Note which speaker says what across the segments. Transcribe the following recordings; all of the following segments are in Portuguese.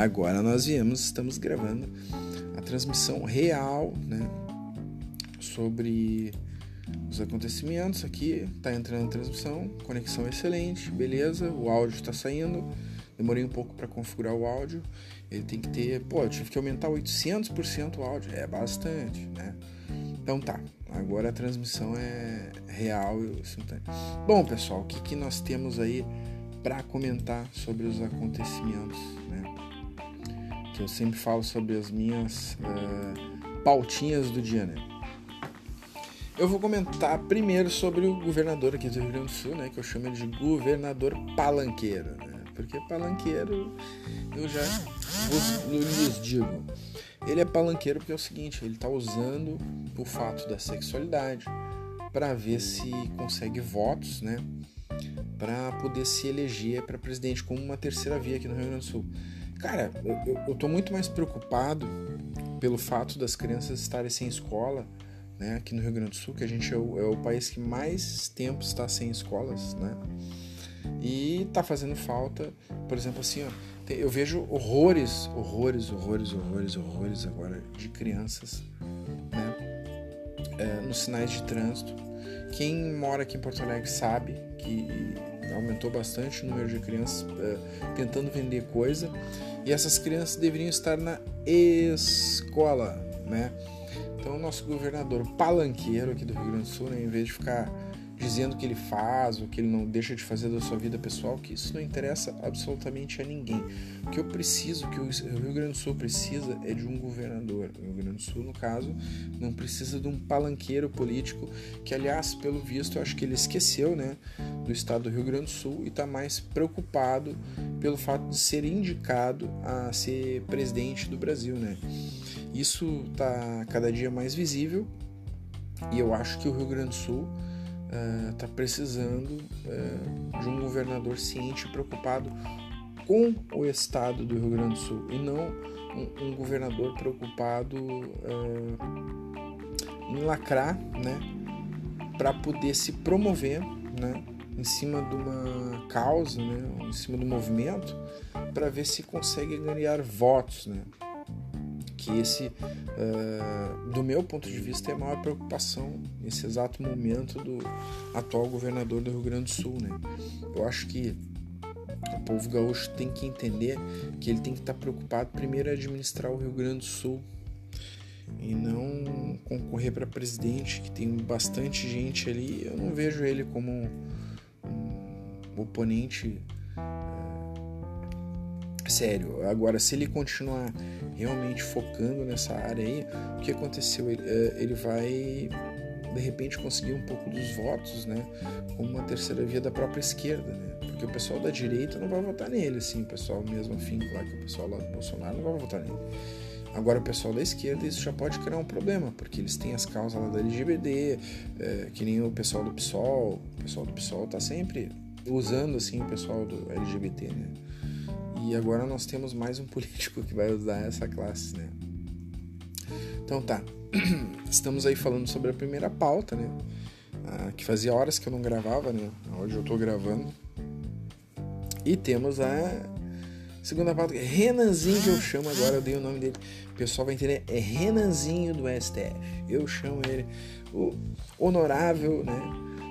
Speaker 1: agora nós viemos, estamos gravando a transmissão real, né? Sobre os acontecimentos aqui. Tá entrando a transmissão, conexão excelente, beleza. O áudio está saindo. Demorei um pouco para configurar o áudio. Ele tem que ter, pô, eu tive que aumentar 800% o áudio. É bastante, né? Então tá, agora a transmissão é real e. Bom, pessoal, o que, que nós temos aí para comentar sobre os acontecimentos, né? Que eu sempre falo sobre as minhas uh, pautinhas do dia, né? Eu vou comentar primeiro sobre o governador aqui do Rio Grande do Sul, né? Que eu chamo de governador palanqueiro, né? Porque palanqueiro, eu já vos, lhes digo, ele é palanqueiro porque é o seguinte, ele está usando o fato da sexualidade para ver se consegue votos, né? Para poder se eleger para presidente como uma terceira via aqui no Rio Grande do Sul. Cara, eu, eu tô muito mais preocupado pelo fato das crianças estarem sem escola, né? Aqui no Rio Grande do Sul, que a gente é o, é o país que mais tempo está sem escolas, né? E tá fazendo falta, por exemplo, assim, ó, eu vejo horrores, horrores, horrores, horrores, horrores agora de crianças né, é, nos sinais de trânsito. Quem mora aqui em Porto Alegre sabe que aumentou bastante o número de crianças é, tentando vender coisa. E essas crianças deveriam estar na escola, né? Então, o nosso governador palanqueiro aqui do Rio Grande do Sul, né, em vez de ficar dizendo que ele faz, ou que ele não deixa de fazer da sua vida pessoal, que isso não interessa absolutamente a ninguém. O que eu preciso, o que o Rio Grande do Sul precisa é de um governador. O Rio Grande do Sul, no caso, não precisa de um palanqueiro político, que aliás, pelo visto, eu acho que ele esqueceu, né, do estado do Rio Grande do Sul e está mais preocupado pelo fato de ser indicado a ser presidente do Brasil, né? Isso está cada dia mais visível e eu acho que o Rio Grande do Sul está uh, precisando uh, de um governador ciente e preocupado com o estado do Rio Grande do Sul e não um, um governador preocupado uh, em lacrar, né, para poder se promover, né, em cima de uma causa, né, em cima do movimento, para ver se consegue ganhar votos, né que esse, uh, do meu ponto de vista, é a maior preocupação nesse exato momento do atual governador do Rio Grande do Sul. Né? Eu acho que o povo gaúcho tem que entender que ele tem que estar preocupado primeiro em administrar o Rio Grande do Sul e não concorrer para presidente, que tem bastante gente ali. Eu não vejo ele como um, um oponente sério. Agora, se ele continuar realmente focando nessa área aí, o que aconteceu? Ele, eh, ele vai de repente conseguir um pouco dos votos, né? Como uma terceira via da própria esquerda, né? Porque o pessoal da direita não vai votar nele, assim, o pessoal mesmo afim lá que o pessoal lá do Bolsonaro não vai votar nele. Agora o pessoal da esquerda isso já pode criar um problema, porque eles têm as causas lá da LGBT, é, que nem o pessoal do PSOL, o pessoal do PSOL tá sempre usando assim o pessoal do LGBT, né? E agora nós temos mais um político que vai usar essa classe, né? Então tá, estamos aí falando sobre a primeira pauta, né? Ah, que fazia horas que eu não gravava, né? Hoje eu tô gravando. E temos a segunda pauta, é Renanzinho, que eu chamo agora, eu dei o nome dele. O pessoal vai entender, é Renanzinho do STF. Eu chamo ele o honorável, né?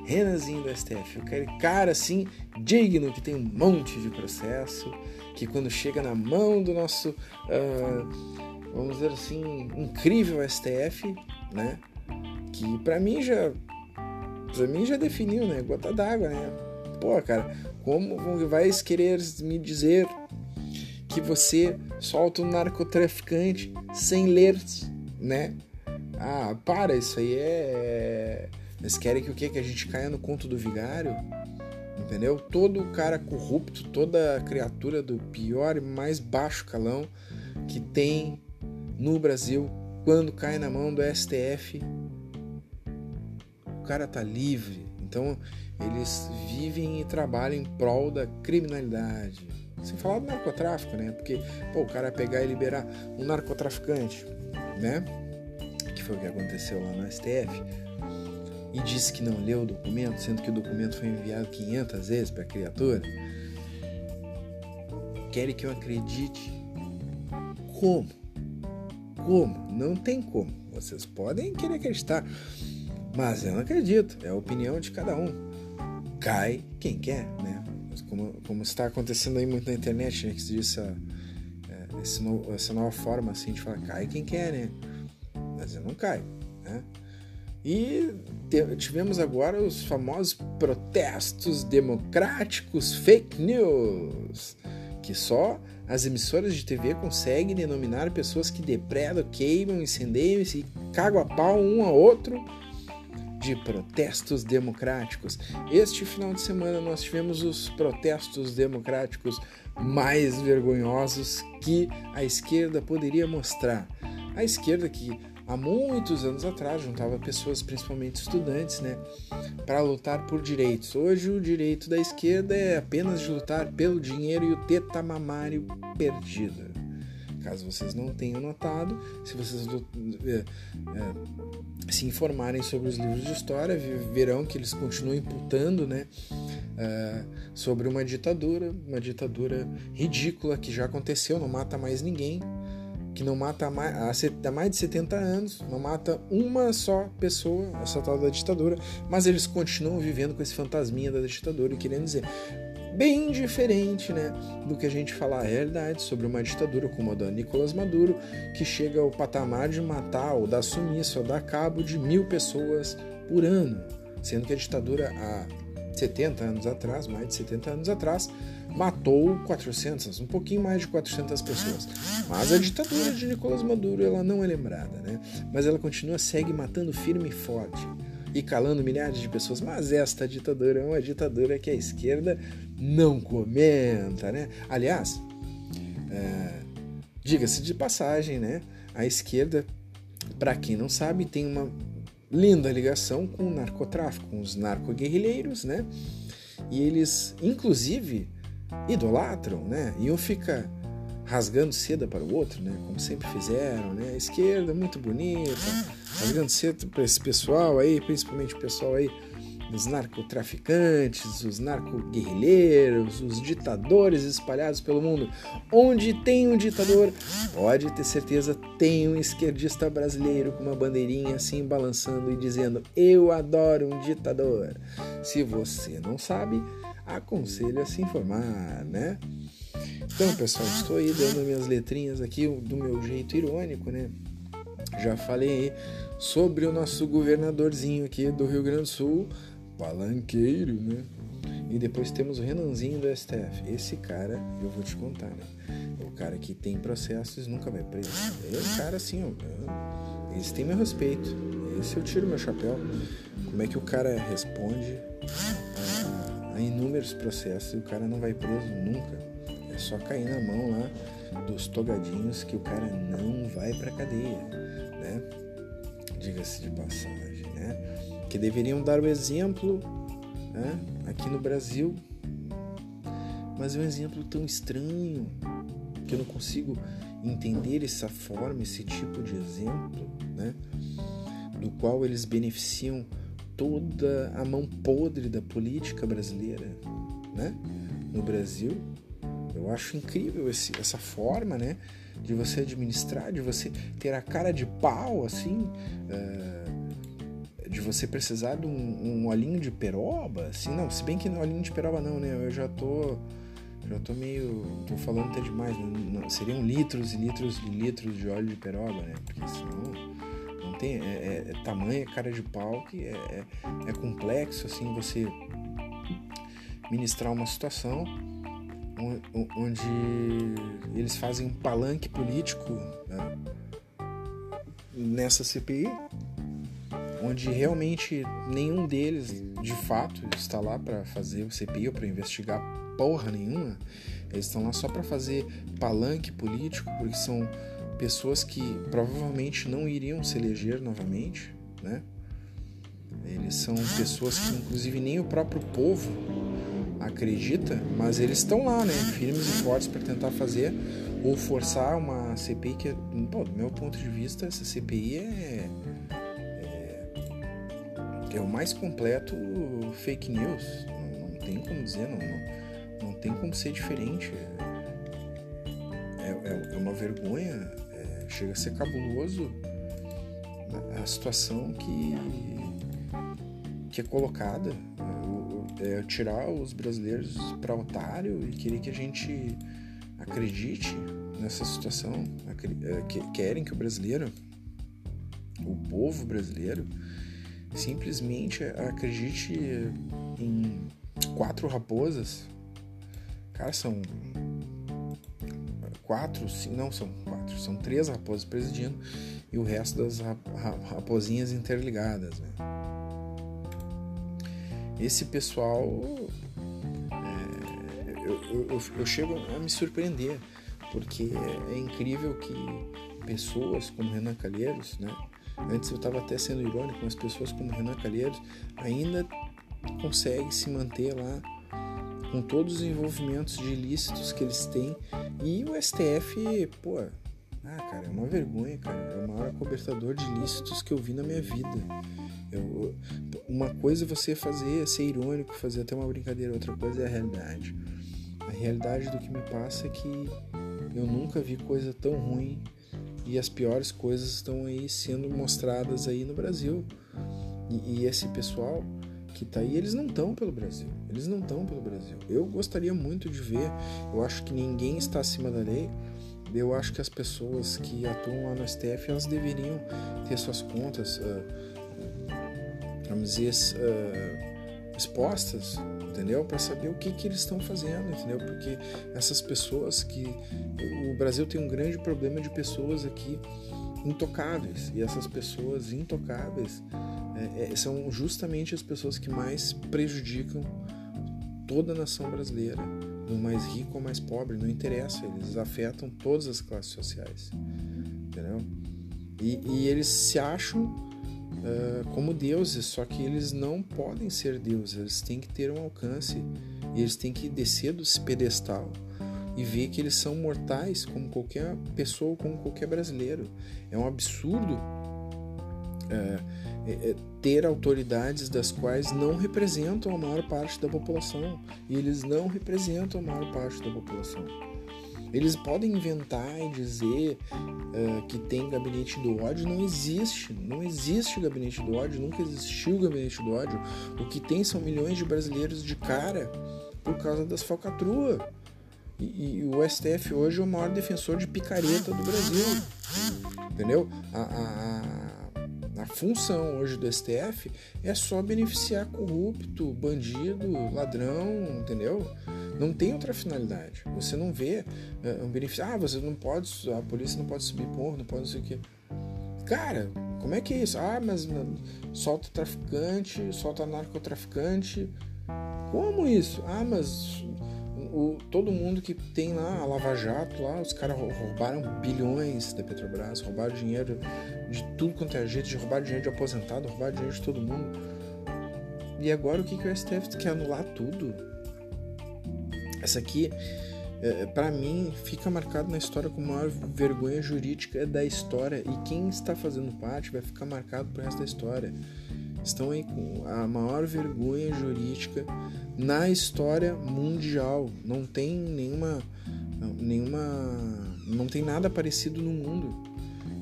Speaker 1: Renanzinho do STF. Aquele cara assim, digno, que tem um monte de processo que quando chega na mão do nosso, uh, vamos dizer assim, incrível STF, né? Que para mim já, para mim já definiu, né? Gota d'água, né? Pô, cara, como vai querer me dizer que você solta um narcotraficante sem ler, né? Ah, para, isso aí é. Eles querem que o quê? Que a gente caia no conto do vigário? Entendeu? Todo cara corrupto, toda criatura do pior e mais baixo calão que tem no Brasil, quando cai na mão do STF, o cara tá livre. Então eles vivem e trabalham em prol da criminalidade. Sem falar do narcotráfico, né? Porque pô, o cara pegar e liberar um narcotraficante, né? Que foi o que aconteceu lá no STF e disse que não leu o documento, sendo que o documento foi enviado 500 vezes para a criatura? Querem que eu acredite como. Como? Não tem como. Vocês podem querer acreditar, mas eu não acredito. É a opinião de cada um. Cai quem quer, né? Como, como está acontecendo aí muito na internet, né? Que se diz essa, é, essa nova forma assim de falar, cai quem quer, né? Mas eu não caio, né? E tivemos agora os famosos protestos democráticos fake news, que só as emissoras de TV conseguem denominar pessoas que depredam, queimam, incendeiam e cagam a pau um a outro de protestos democráticos. Este final de semana nós tivemos os protestos democráticos mais vergonhosos que a esquerda poderia mostrar. A esquerda que há muitos anos atrás juntava pessoas, principalmente estudantes, né, para lutar por direitos. Hoje o direito da esquerda é apenas de lutar pelo dinheiro e o teta mamário perdido. Caso vocês não tenham notado, se vocês é, é, se informarem sobre os livros de história, verão que eles continuam imputando, né, é, sobre uma ditadura, uma ditadura ridícula que já aconteceu, não mata mais ninguém, que não mata mais, há mais de 70 anos, não mata uma só pessoa, essa tal da ditadura, mas eles continuam vivendo com esse fantasminha da ditadura e querendo dizer bem diferente né, do que a gente falar a realidade sobre uma ditadura como a da Nicolás Maduro, que chega ao patamar de matar ou dar sumiço ou dar cabo de mil pessoas por ano, sendo que a ditadura há 70 anos atrás, mais de 70 anos atrás, matou 400, um pouquinho mais de 400 pessoas. Mas a ditadura de Nicolás Maduro ela não é lembrada, né? Mas ela continua, segue matando firme e forte e calando milhares de pessoas. Mas esta ditadura é uma ditadura que a esquerda não comenta, né? Aliás, é, diga-se de passagem, né? A esquerda, para quem não sabe, tem uma linda ligação com o narcotráfico, com os narcoguerrilheiros, né? E eles, inclusive, idolatram, né? E um fica rasgando seda para o outro, né? Como sempre fizeram, né? A esquerda muito bonita, rasgando seda para esse pessoal aí, principalmente o pessoal aí dos narcotraficantes, os narcoguerrilheiros, os ditadores espalhados pelo mundo. Onde tem um ditador, pode ter certeza tem um esquerdista brasileiro com uma bandeirinha assim balançando e dizendo: "Eu adoro um ditador". Se você não sabe, aconselho a se informar, né? Então, pessoal, estou aí dando minhas letrinhas aqui do meu jeito irônico, né? Já falei sobre o nosso governadorzinho aqui do Rio Grande do Sul, Palanqueiro, né? E depois temos o Renanzinho do STF. Esse cara, eu vou te contar, né? O cara que tem processos nunca vai preso. É um cara assim, ó. Eles têm meu respeito. Esse eu tiro meu chapéu. Como é que o cara responde a inúmeros processos e o cara não vai preso nunca. É só cair na mão lá dos togadinhos que o cara não vai pra cadeia, né? Diga-se de passagem, né? Que deveriam dar o exemplo, né? Aqui no Brasil, mas é um exemplo tão estranho que eu não consigo entender essa forma, esse tipo de exemplo, né? Do qual eles beneficiam toda a mão podre da política brasileira, né? No Brasil, eu acho incrível esse, essa forma, né? De você administrar, de você ter a cara de pau, assim, uh, de você precisar de um, um olhinho de peroba, assim, não, se bem que não olhinho de peroba não, né? Eu já tô já tô meio. tô falando até demais, né? seriam litros e litros e litros de óleo de peroba, né? Porque senão tem é, é, é tamanho, cara de pau que é, é, é, complexo assim você ministrar uma situação onde eles fazem um palanque político né, nessa CPI, onde realmente nenhum deles de fato está lá para fazer o CPI ou para investigar porra nenhuma. Eles estão lá só para fazer palanque político, porque são pessoas que provavelmente não iriam se eleger novamente, né? Eles são pessoas que inclusive nem o próprio povo acredita, mas eles estão lá, né, firmes e fortes para tentar fazer ou forçar uma CPI que, bom, do meu ponto de vista, essa CPI é, é, é o mais completo fake news. Não, não tem como dizer, não, não, não tem como ser diferente. É, é, é uma vergonha, é, chega a ser cabuloso a situação que, que é colocada. É, é tirar os brasileiros para otário e querer que a gente acredite nessa situação, é, que, querem que o brasileiro, o povo brasileiro, simplesmente acredite em quatro raposas. Cara, são quatro, não são quatro, são três raposas presidindo e o resto das raposinhas interligadas. Né? Esse pessoal, é, eu, eu, eu, chego a me surpreender, porque é, incrível que pessoas como Renan Calheiros, né? Antes eu estava até sendo irônico, mas pessoas como Renan Calheiros ainda conseguem se manter lá com todos os envolvimentos de ilícitos que eles têm e o STF, pô, ah, cara, é uma vergonha, cara. É o maior cobertador de ilícitos que eu vi na minha vida. Eu, uma coisa é você fazer, ser irônico, fazer até uma brincadeira, outra coisa é a realidade. A realidade do que me passa é que eu nunca vi coisa tão ruim e as piores coisas estão aí sendo mostradas aí no Brasil. E, e esse pessoal que tá aí, eles não estão pelo Brasil. Eles não estão pelo Brasil. Eu gostaria muito de ver, eu acho que ninguém está acima da lei eu acho que as pessoas que atuam lá no STF elas deveriam ter suas contas, uh, vamos dizer, uh, expostas, entendeu? Para saber o que, que eles estão fazendo, entendeu? Porque essas pessoas que. O Brasil tem um grande problema de pessoas aqui intocáveis, e essas pessoas intocáveis é, é, são justamente as pessoas que mais prejudicam toda a nação brasileira no mais rico ou mais pobre, não interessa, eles afetam todas as classes sociais, entendeu? E, e eles se acham uh, como deuses, só que eles não podem ser deuses, eles têm que ter um alcance, eles têm que descer do pedestal e ver que eles são mortais como qualquer pessoa, como qualquer brasileiro. É um absurdo. Uh, é, é, ter autoridades das quais não representam a maior parte da população e eles não representam a maior parte da população. Eles podem inventar e dizer uh, que tem gabinete do ódio, não existe, não existe gabinete do ódio, nunca existiu gabinete do ódio. O que tem são milhões de brasileiros de cara por causa das falcatruas. E, e, o STF hoje é o maior defensor de picareta do Brasil. Entendeu? A, a, a função hoje do STF é só beneficiar corrupto, bandido, ladrão, entendeu? Não tem outra finalidade. Você não vê uh, um benefício. Ah, você não pode, a polícia não pode subir porra, não pode não sei o quê. Cara, como é que é isso? Ah, mas solta traficante, solta narcotraficante. Como isso? Ah, mas o, todo mundo que tem lá a Lava Jato, lá, os caras roubaram bilhões da Petrobras, roubaram dinheiro de tudo quanto é jeito, de roubar dinheiro de aposentado, roubar dinheiro de todo mundo. E agora o que, que o STF quer anular tudo? Essa aqui, é, para mim, fica marcado na história como a maior vergonha jurídica da história. E quem está fazendo parte vai ficar marcado pro resto da história. Estão aí com a maior vergonha jurídica na história mundial. Não tem nenhuma. nenhuma. não tem nada parecido no mundo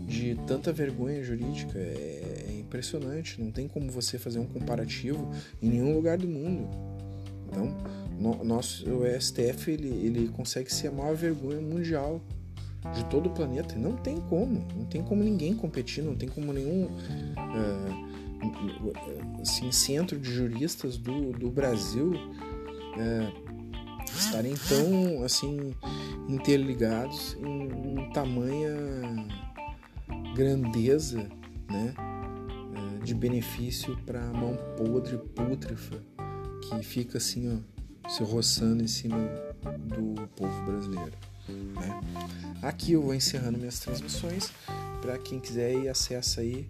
Speaker 1: de tanta vergonha jurídica. É, é impressionante. Não tem como você fazer um comparativo em nenhum lugar do mundo. Então, no, nosso, o STF ele, ele consegue ser a maior vergonha mundial de todo o planeta. Não tem como. Não tem como ninguém competir. Não tem como nenhum. Uh, assim, centro de juristas do, do Brasil é, estarem tão assim interligados em, em tamanha grandeza né, é, de benefício para a mão podre, pútrifa, que fica assim, ó, se roçando em cima do povo brasileiro. Né? Aqui eu vou encerrando minhas transmissões. Para quem quiser ir, acessa aí,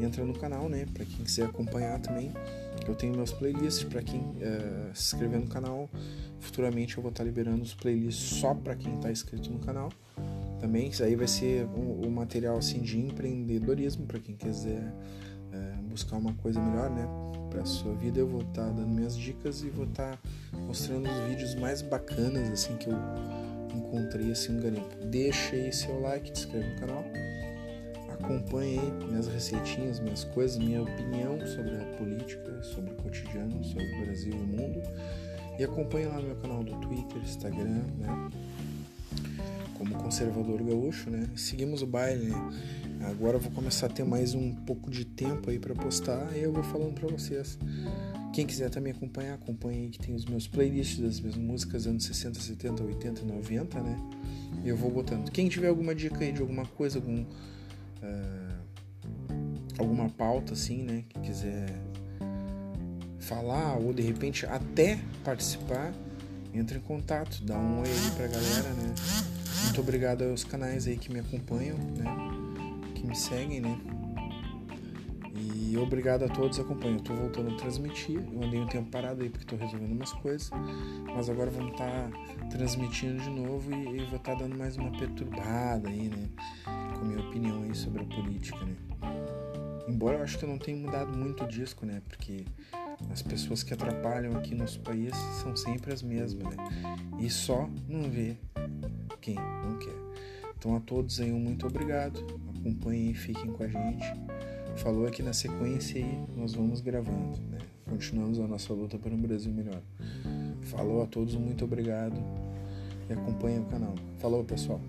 Speaker 1: entra no canal, né? Para quem quiser acompanhar também, eu tenho meus playlists. Para quem uh, se inscrever no canal, futuramente eu vou estar liberando os playlists só para quem está inscrito no canal também. Isso aí vai ser o material assim de empreendedorismo para quem quiser é, buscar uma coisa melhor, né? Para sua vida, eu vou estar tá dando minhas dicas e vou estar tá mostrando os vídeos mais bacanas assim que eu encontrei assim um garimpo. Deixa aí seu like, se inscreve no canal. Acompanhe minhas receitinhas, minhas coisas, minha opinião sobre a política, sobre o cotidiano, sobre o Brasil e o mundo. E acompanhe lá no meu canal do Twitter, Instagram, né? Como conservador gaúcho, né? Seguimos o baile, né? Agora eu vou começar a ter mais um pouco de tempo aí para postar e eu vou falando para vocês. Quem quiser também acompanhar, acompanhe aí que tem os meus playlists das minhas músicas anos 60, 70, 80 e 90, né? E eu vou botando. Quem tiver alguma dica aí de alguma coisa, algum. Uh, alguma pauta assim, né? Que quiser falar ou de repente até participar, entre em contato, dá um oi aí pra galera, né? Muito obrigado aos canais aí que me acompanham, né? Que me seguem, né? E obrigado a todos que acompanham. Eu tô voltando a transmitir. Eu andei um tempo parado aí porque tô resolvendo umas coisas. Mas agora vamos estar tá transmitindo de novo e, e vou estar tá dando mais uma perturbada aí, né? Com a minha opinião aí sobre a política, né? Embora eu acho que eu não tenha mudado muito o disco, né? Porque as pessoas que atrapalham aqui nosso país são sempre as mesmas, né? E só não vê quem não quer. Então a todos aí um muito obrigado. Acompanhem e fiquem com a gente. Falou aqui na sequência e nós vamos gravando, né? Continuamos a nossa luta para um Brasil melhor. Falou a todos muito obrigado e acompanhem o canal. Falou pessoal.